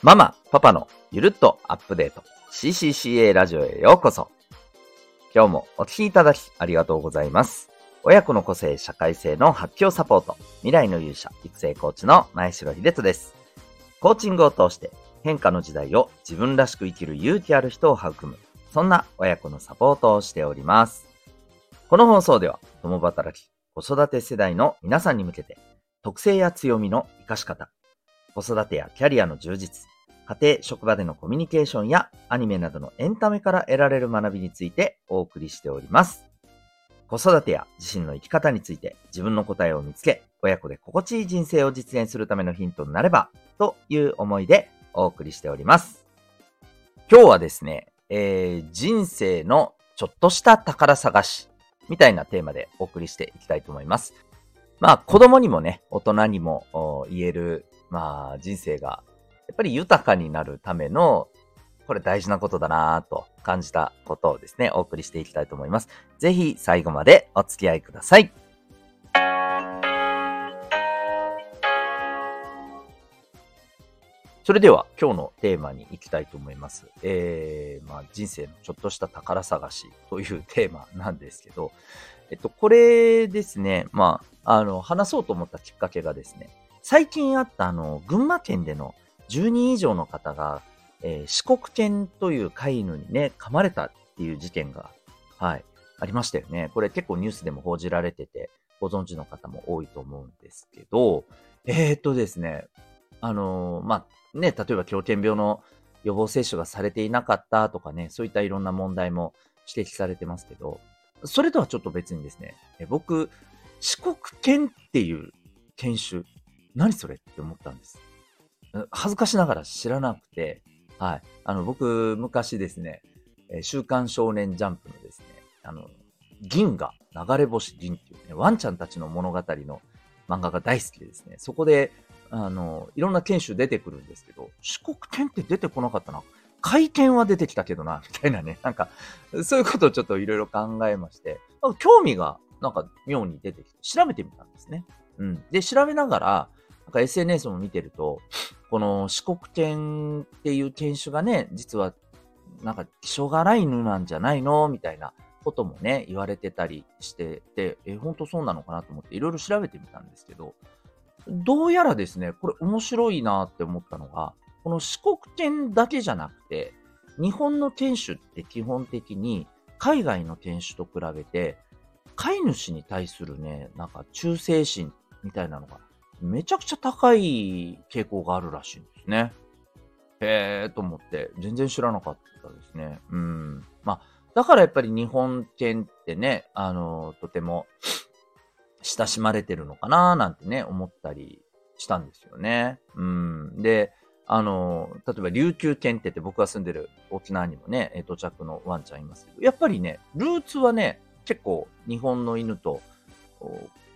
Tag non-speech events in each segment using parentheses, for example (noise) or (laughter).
ママ、パパのゆるっとアップデート CCCA ラジオへようこそ。今日もお聴きいただきありがとうございます。親子の個性社会性の発揮サポート未来の勇者育成コーチの前城秀人です。コーチングを通して変化の時代を自分らしく生きる勇気ある人を育むそんな親子のサポートをしております。この放送では共働き子育て世代の皆さんに向けて特性や強みの活かし方子育てやキャリアの充実、家庭、職場でのコミュニケーションやアニメなどのエンタメから得られる学びについてお送りしております。子育てや自身の生き方について自分の答えを見つけ、親子で心地いい人生を実現するためのヒントになれば、という思いでお送りしております。今日はですね、えー、人生のちょっとした宝探しみたいなテーマでお送りしていきたいと思います。まあ子供にもね、大人にも言えるまあ人生がやっぱり豊かになるためのこれ大事なことだなぁと感じたことをですね、お送りしていきたいと思います。ぜひ最後までお付き合いください。それでは今日のテーマに行きたいと思います。えー、まあ人生のちょっとした宝探しというテーマなんですけど、えっと、これですね、まあ、あの、話そうと思ったきっかけがですね、最近あったあの、群馬県での10人以上の方が、えー、四国犬という飼い犬にね、噛まれたっていう事件が、はい、ありましたよね。これ結構ニュースでも報じられてて、ご存知の方も多いと思うんですけど、えー、っとですね、あのー、まあ、ね、例えば狂犬病の予防接種がされていなかったとかね、そういったいろんな問題も指摘されてますけど、それとはちょっと別にですね、僕、四国犬っていう犬種、何それって思ったんです。恥ずかしながら知らなくて、はい。あの、僕、昔ですね、週刊少年ジャンプのですね、あの、銀河、流れ星銀っていうね、ワンちゃんたちの物語の漫画が大好きでですね、そこで、あの、いろんな犬種出てくるんですけど、四国犬って出てこなかったな。会見は出てきたけどな、みたいなね。なんか、そういうことをちょっといろいろ考えまして、興味がなんか妙に出てきて、調べてみたんですね。うん。で、調べながら、なんか SNS も見てると、この四国犬っていう犬種がね、実はなんか気性が荒い犬なんじゃないの？みたいなこともね、言われてたりしてて、え、本当そうなのかなと思っていろいろ調べてみたんですけど、どうやらですね、これ面白いなって思ったのが、この四国犬だけじゃなくて、日本の犬種って基本的に海外の犬種と比べて、飼い主に対するね、なんか忠誠心みたいなのがめちゃくちゃ高い傾向があるらしいんですね。へえーと思って、全然知らなかったですね。うん。まあ、だからやっぱり日本犬ってね、あの、とても親しまれてるのかななんてね、思ったりしたんですよね。うん。で、あの、例えば琉球犬ってって僕が住んでる沖縄にもね、到着のワンちゃんいますけど、やっぱりね、ルーツはね、結構日本の犬と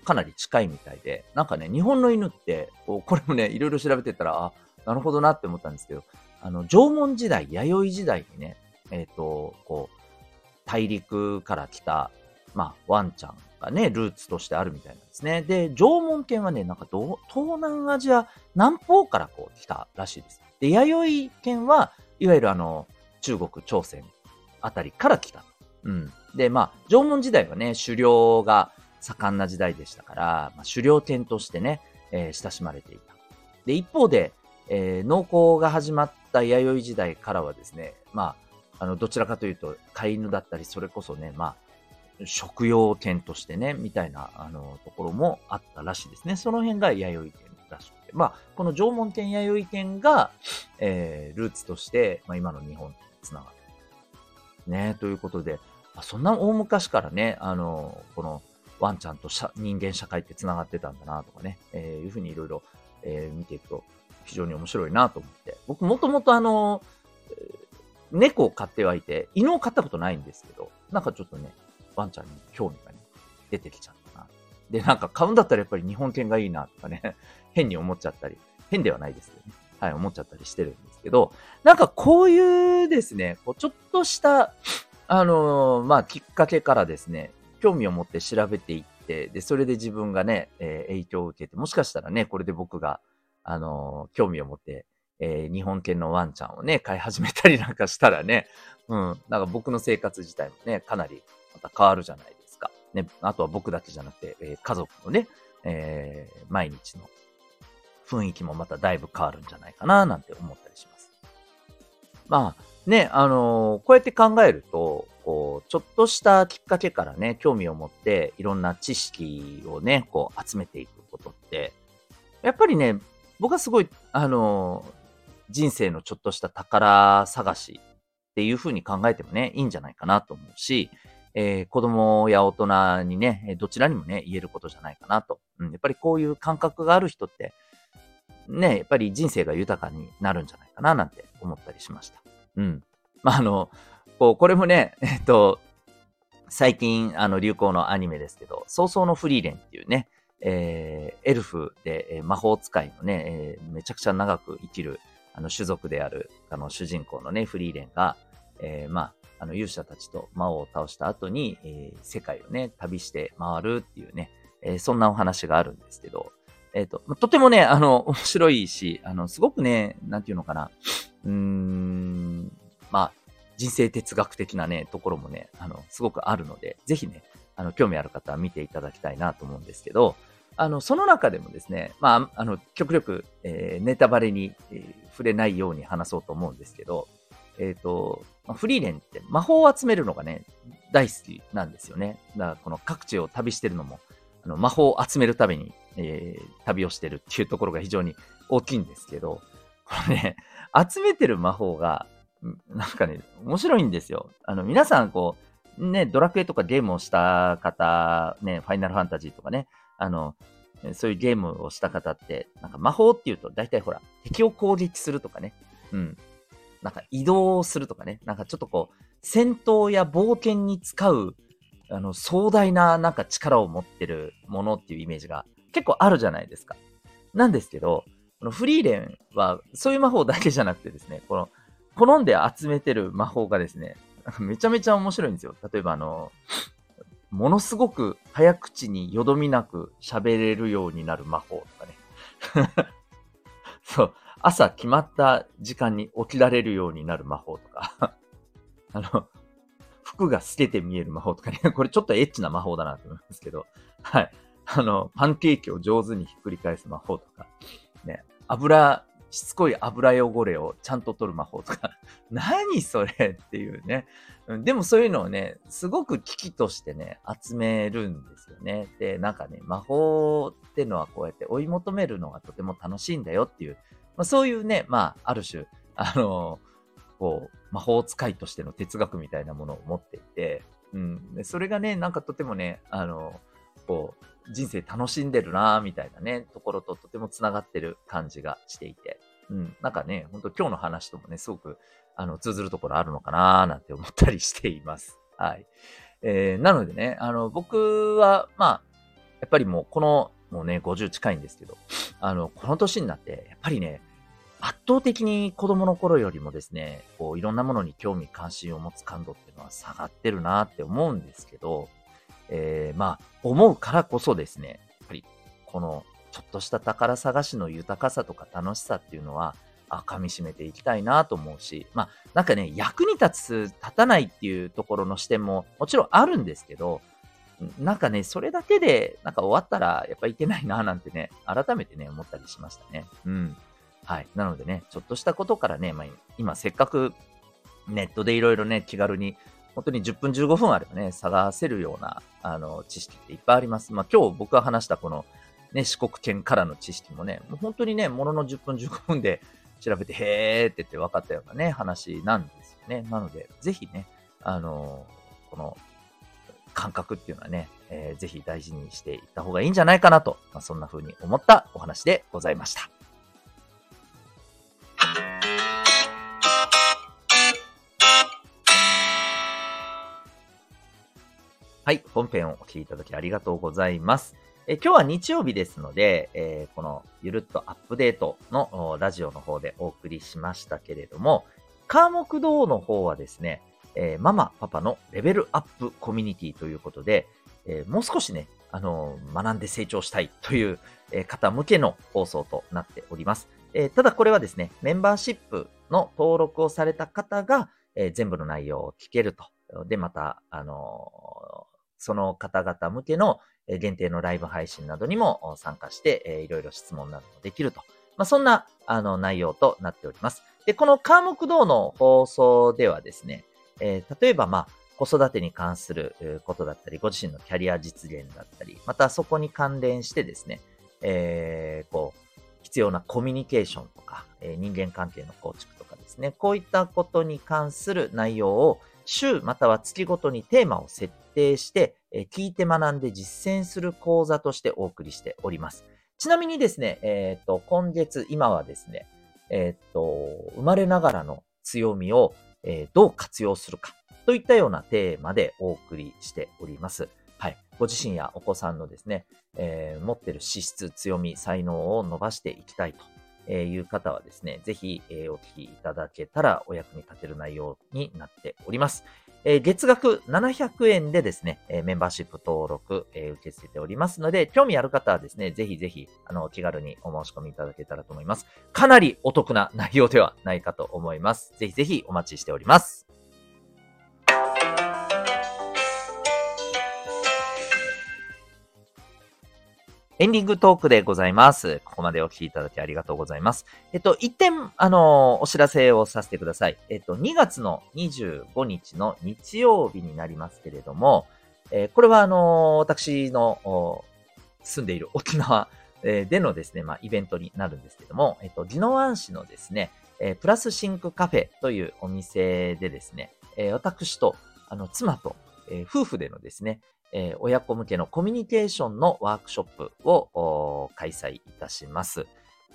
かなり近いみたいで、なんかね、日本の犬って、こうこれもね、いろいろ調べてたら、あ、なるほどなって思ったんですけど、あの、縄文時代、弥生時代にね、えっ、ー、と、こう、大陸から来た、まあ、ワンちゃんがね、ルーツとしてあるみたいなんですね。で、縄文犬はね、なんか東南アジア、南方からこう来たらしいです。で、弥生犬は、いわゆるあの、中国、朝鮮あたりから来た。うん。で、まあ、縄文時代はね、狩猟が盛んな時代でしたから、まあ、狩猟犬としてね、えー、親しまれていた。で、一方で、えー、農耕が始まった弥生時代からはですね、まあ、あの、どちらかというと、飼い犬だったり、それこそね、まあ、食用犬としてね、みたいな、あの、ところもあったらしいですね。その辺が弥生犬らしくて。まあ、この縄文犬、弥生犬が、えー、ルーツとして、まあ、今の日本につながる。ね、ということで、そんな大昔からね、あの、この、ワンちゃんと人間社会って繋がってたんだなとかね、えー、いうふうにいろいろ、え、見ていくと非常に面白いなと思って。僕もともとあの、猫を飼ってはいて、犬を飼ったことないんですけど、なんかちょっとね、ワンちゃんに興味がね、出てきちゃったな。で、なんか買うんだったらやっぱり日本犬がいいなとかね、(laughs) 変に思っちゃったり、変ではないですけどね。はい、思っちゃったりしてるんですけど、なんかこういうですね、こうちょっとした、あのー、まあ、きっかけからですね、興味を持って調べていって、で、それで自分がね、えー、影響を受けて、もしかしたらね、これで僕が、あのー、興味を持って、えー、日本犬のワンちゃんをね、飼い始めたり (laughs) なんかしたらね、うん、なんか僕の生活自体もね、かなりまた変わるじゃないですか。ね、あとは僕だけじゃなくて、え、家族のね、え、毎日の雰囲気もまただいぶ変わるんじゃないかな、なんて思ったりします。まあ、ね、あの、こうやって考えると、ちょっとしたきっかけからね、興味を持って、いろんな知識をね、こう、集めていくことって、やっぱりね、僕はすごい、あの、人生のちょっとした宝探しっていうふうに考えてもね、いいんじゃないかなと思うし、えー、子供や大人にね、どちらにもね、言えることじゃないかなと。うん、やっぱりこういう感覚がある人って、ね、やっぱり人生が豊かになるんじゃないかななんて思ったりしました。うん。まあ、あの、こう、これもね、(laughs) えっと、最近、あの、流行のアニメですけど、早々のフリーレンっていうね、えー、エルフで、えー、魔法使いのね、えー、めちゃくちゃ長く生きる、あの、種族である、あの、主人公のね、フリーレンが、えー、まあ、あの、勇者たちと魔王を倒した後に、えー、世界をね、旅して回るっていうね、えー、そんなお話があるんですけど、えっ、と、とてもね、あの、面白いし、あの、すごくね、なんていうのかな、うーん、まあ、人生哲学的なね、ところもね、あの、すごくあるので、ぜひね、あの、興味ある方は見ていただきたいなと思うんですけど、あの、その中でもですね、まあ、あの、極力、えー、ネタバレに、えー、触れないように話そうと思うんですけど、えっ、ー、と、フリーレンって魔法を集めるのがね、大好きなんですよね。だからこの各地を旅してるのも、あの魔法を集めるために、えー、旅をしてるっていうところが非常に大きいんですけど、これね、集めてる魔法が、なんかね、面白いんですよ。あの、皆さんこう、ね、ドラクエとかゲームをした方、ね、ファイナルファンタジーとかね、あの、そういうゲームをした方って、なんか魔法っていうと大体ほら、敵を攻撃するとかね、うん、なんか移動するとかね、なんかちょっとこう、戦闘や冒険に使う、あの、壮大ななんか力を持ってるものっていうイメージが結構あるじゃないですか。なんですけど、このフリーレンはそういう魔法だけじゃなくてですね、この、好んで集めてる魔法がですね、(laughs) めちゃめちゃ面白いんですよ。例えばあの、ものすごく早口によどみなく喋れるようになる魔法とかね。(laughs) そう。朝決まった時間に起きられるようになる魔法とか (laughs) あの、服が透けて見える魔法とかね、これちょっとエッチな魔法だなと思いますけど、はい。あの、パンケーキを上手にひっくり返す魔法とか、ね、油、しつこい油汚れをちゃんと取る魔法とか、(laughs) 何それっていうね。でもそういうのをね、すごく危機としてね、集めるんですよね。で、なんかね、魔法ってのはこうやって追い求めるのがとても楽しいんだよっていう。まあ、そういうね、まあ、ある種、あのこう、魔法使いとしての哲学みたいなものを持っていて、うん、でそれがね、なんかとてもね、あのこう、人生楽しんでるなみたいなね、ところととても繋がってる感じがしていて、うん、なんかね、ほんと今日の話ともね、すごく、あの、通ずるところあるのかななんて思ったりしています。はい。えー、なのでね、あの、僕は、まあ、やっぱりもうこのもうね、50近いんですけど、あの、この年になって、やっぱりね、圧倒的に子供の頃よりもですね、こう、いろんなものに興味関心を持つ感度っていうのは下がってるなって思うんですけど、えー、まあ、思うからこそですね、やっぱり、この、ちょっとした宝探しの豊かさとか楽しさっていうのは、あ、噛み締めていきたいなと思うし、まあ、なんかね、役に立つ、立たないっていうところの視点ももちろんあるんですけど、なんかね、それだけで、なんか終わったら、やっぱいけないな、なんてね、改めてね、思ったりしましたね。うん。はい。なのでね、ちょっとしたことからね、まあ、今せっかくネットでいろいろね、気軽に、本当に10分15分あればね、探せるような、あの、知識っていっぱいあります。まあ、今日僕が話したこの、ね、四国圏からの知識もね、もう本当にね、ものの10分15分で調べて、へーって言って分かったようなね、話なんですよね。なので、ぜひね、あの、この感覚っていうのはね、えー、ぜひ大事にしていった方がいいんじゃないかなと、まあ、そんな風に思ったお話でございました。はい、本編をお聴きいただきありがとうございます。え今日は日曜日ですので、えー、このゆるっとアップデートのラジオの方でお送りしましたけれども、科目堂の方はですね、えー、ママ、パパのレベルアップコミュニティということで、えー、もう少しね、あの、学んで成長したいという、方向けの放送となっております。え、ただこれはですね、メンバーシップの登録をされた方が、え、全部の内容を聞けると。で、また、あの、その方々向けの限定のライブ配信などにも参加して、いろいろ質問などもできると。まあ、そんな、あの、内容となっております。で、この科目堂の放送ではですね、えー、例えば、まあ、子育てに関することだったり、ご自身のキャリア実現だったり、またそこに関連してですね、えー、こう、必要なコミュニケーションとか、えー、人間関係の構築とかですね、こういったことに関する内容を週または月ごとにテーマを設定して、え、聞いて学んで実践する講座としてお送りしております。ちなみにですね、えっ、ー、と、今月、今はですね、えっ、と、生まれながらの強みを、えどう活用するかといったようなテーマでお送りしております。はい。ご自身やお子さんのですね、えー、持ってる資質、強み、才能を伸ばしていきたいという方はですね、ぜひ、えー、お聞きいただけたらお役に立てる内容になっております。えー、月額700円でですね、えー、メンバーシップ登録、えー、受け付けておりますので、興味ある方はですね、ぜひぜひ、あの、気軽にお申し込みいただけたらと思います。かなりお得な内容ではないかと思います。ぜひぜひお待ちしております。エンディングトークでございます。ここまでお聞きいただきありがとうございます。えっと、一点、あの、お知らせをさせてください。えっと、2月の25日の日曜日になりますけれども、えー、これはあの、私の住んでいる沖縄でのですね、まあ、イベントになるんですけども、えっと、宜野湾市のですね、えー、プラスシンクカフェというお店でですね、えー、私と、あの、妻と、えー、夫婦でのですね、えー、親子向けのコミュニケーションのワークショップを開催いたします。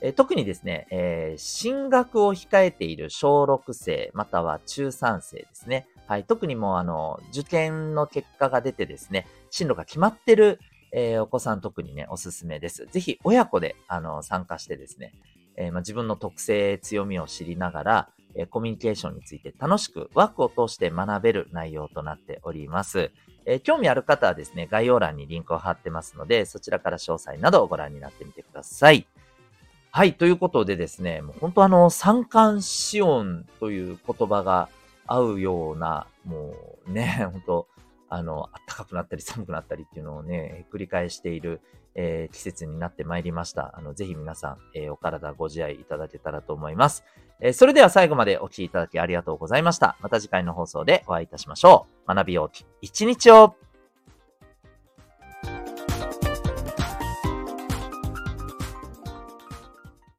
えー、特にですね、えー、進学を控えている小6生または中3生ですね。はい、特にもうあの、受験の結果が出てですね、進路が決まってる、えー、お子さん特にね、おすすめです。ぜひ親子であの参加してですね、えま、自分の特性、強みを知りながら、コミュニケーションについて楽しくワークを通して学べる内容となっております。え、興味ある方はですね、概要欄にリンクを貼ってますので、そちらから詳細などをご覧になってみてください。はい、ということでですね、もう本当あの、三寒四温という言葉が合うような、もうね、(laughs) 本当あの、暖かくなったり寒くなったりっていうのをね、繰り返している、えー、季節になってまいりました。あの、ぜひ皆さん、えー、お体ご自愛いただけたらと思います。え、それでは最後までお聴きいただきありがとうございました。また次回の放送でお会いいたしましょう。学びようき一日を